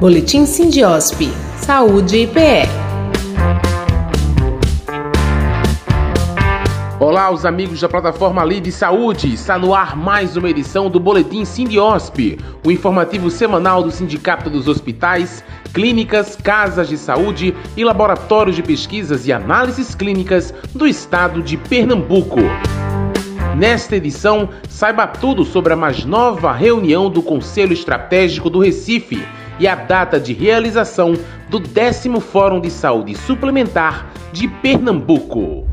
Boletim Sindiosp. Saúde e PE. Olá, os amigos da plataforma Lide Saúde. Está no ar mais uma edição do Boletim Sindiosp, o informativo semanal do Sindicato dos Hospitais, Clínicas, Casas de Saúde e Laboratórios de Pesquisas e Análises Clínicas do Estado de Pernambuco. Nesta edição, saiba tudo sobre a mais nova reunião do Conselho Estratégico do Recife e a data de realização do décimo Fórum de Saúde Suplementar de Pernambuco.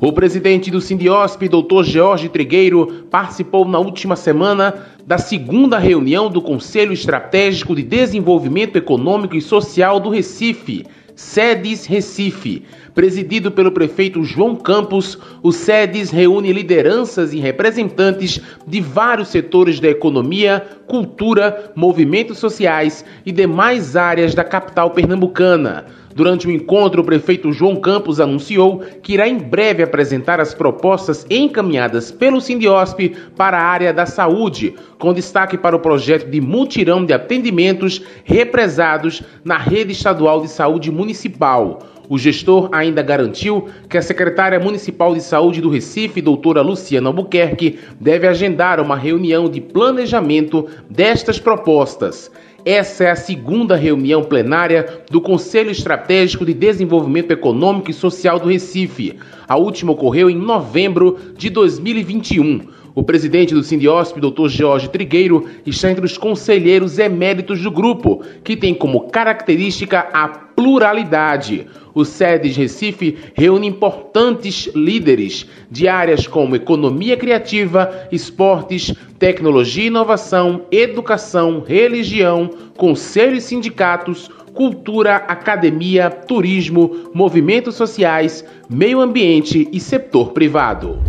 O presidente do Sindiosp, Dr. Jorge Trigueiro, participou na última semana da segunda reunião do Conselho Estratégico de Desenvolvimento Econômico e Social do Recife, SEDES Recife. Presidido pelo prefeito João Campos, o SEDES reúne lideranças e representantes de vários setores da economia, cultura, movimentos sociais e demais áreas da capital pernambucana. Durante o encontro, o prefeito João Campos anunciou que irá em breve apresentar as propostas encaminhadas pelo Sindiosp para a área da saúde, com destaque para o projeto de mutirão de atendimentos represados na rede estadual de saúde municipal. O gestor ainda garantiu que a secretária municipal de saúde do Recife, doutora Luciana Albuquerque, deve agendar uma reunião de planejamento destas propostas. Essa é a segunda reunião plenária do Conselho Estratégico de Desenvolvimento Econômico e Social do Recife. A última ocorreu em novembro de 2021. O presidente do Sindiosp, Dr. Jorge Trigueiro, está entre os conselheiros eméritos do grupo, que tem como característica a pluralidade. O SEDES Recife reúne importantes líderes de áreas como economia criativa, esportes, tecnologia e inovação, educação, religião, conselhos e sindicatos, cultura, academia, turismo, movimentos sociais, meio ambiente e setor privado.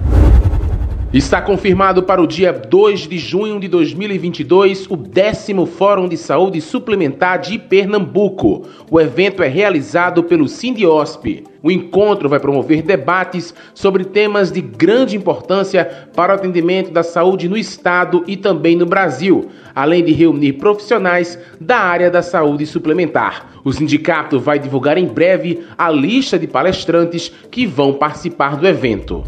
Está confirmado para o dia 2 de junho de 2022 o décimo Fórum de Saúde Suplementar de Pernambuco. O evento é realizado pelo Sindiosp. O encontro vai promover debates sobre temas de grande importância para o atendimento da saúde no estado e também no Brasil, além de reunir profissionais da área da saúde suplementar. O sindicato vai divulgar em breve a lista de palestrantes que vão participar do evento.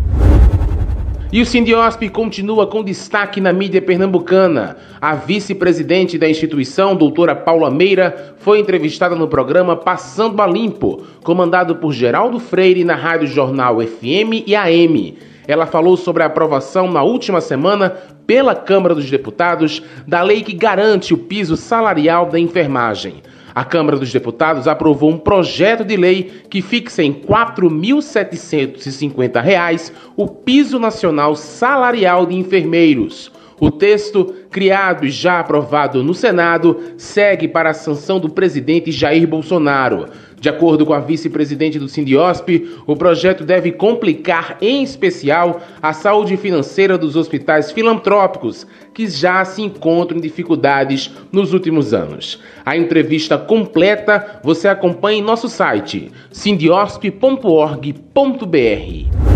E o Sindiosp continua com destaque na mídia pernambucana. A vice-presidente da instituição, doutora Paula Meira, foi entrevistada no programa Passando a Limpo, comandado por Geraldo Freire na Rádio Jornal FM e AM. Ela falou sobre a aprovação na última semana pela Câmara dos Deputados da lei que garante o piso salarial da enfermagem. A Câmara dos Deputados aprovou um projeto de lei que fixa em R$ 4.750 o piso nacional salarial de enfermeiros. O texto, criado e já aprovado no Senado, segue para a sanção do presidente Jair Bolsonaro. De acordo com a vice-presidente do Sindiosp, o projeto deve complicar, em especial, a saúde financeira dos hospitais filantrópicos, que já se encontram em dificuldades nos últimos anos. A entrevista completa você acompanha em nosso site sindiosp.org.br.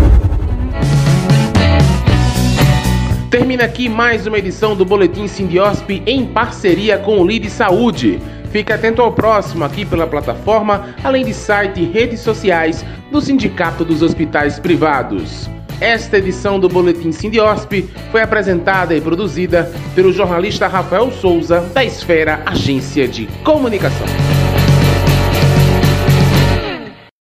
Termina aqui mais uma edição do Boletim Sindiosp em parceria com o Lide Saúde. Fique atento ao próximo aqui pela plataforma, além de site e redes sociais do Sindicato dos Hospitais Privados. Esta edição do Boletim Sindiosp foi apresentada e produzida pelo jornalista Rafael Souza, da Esfera Agência de Comunicação.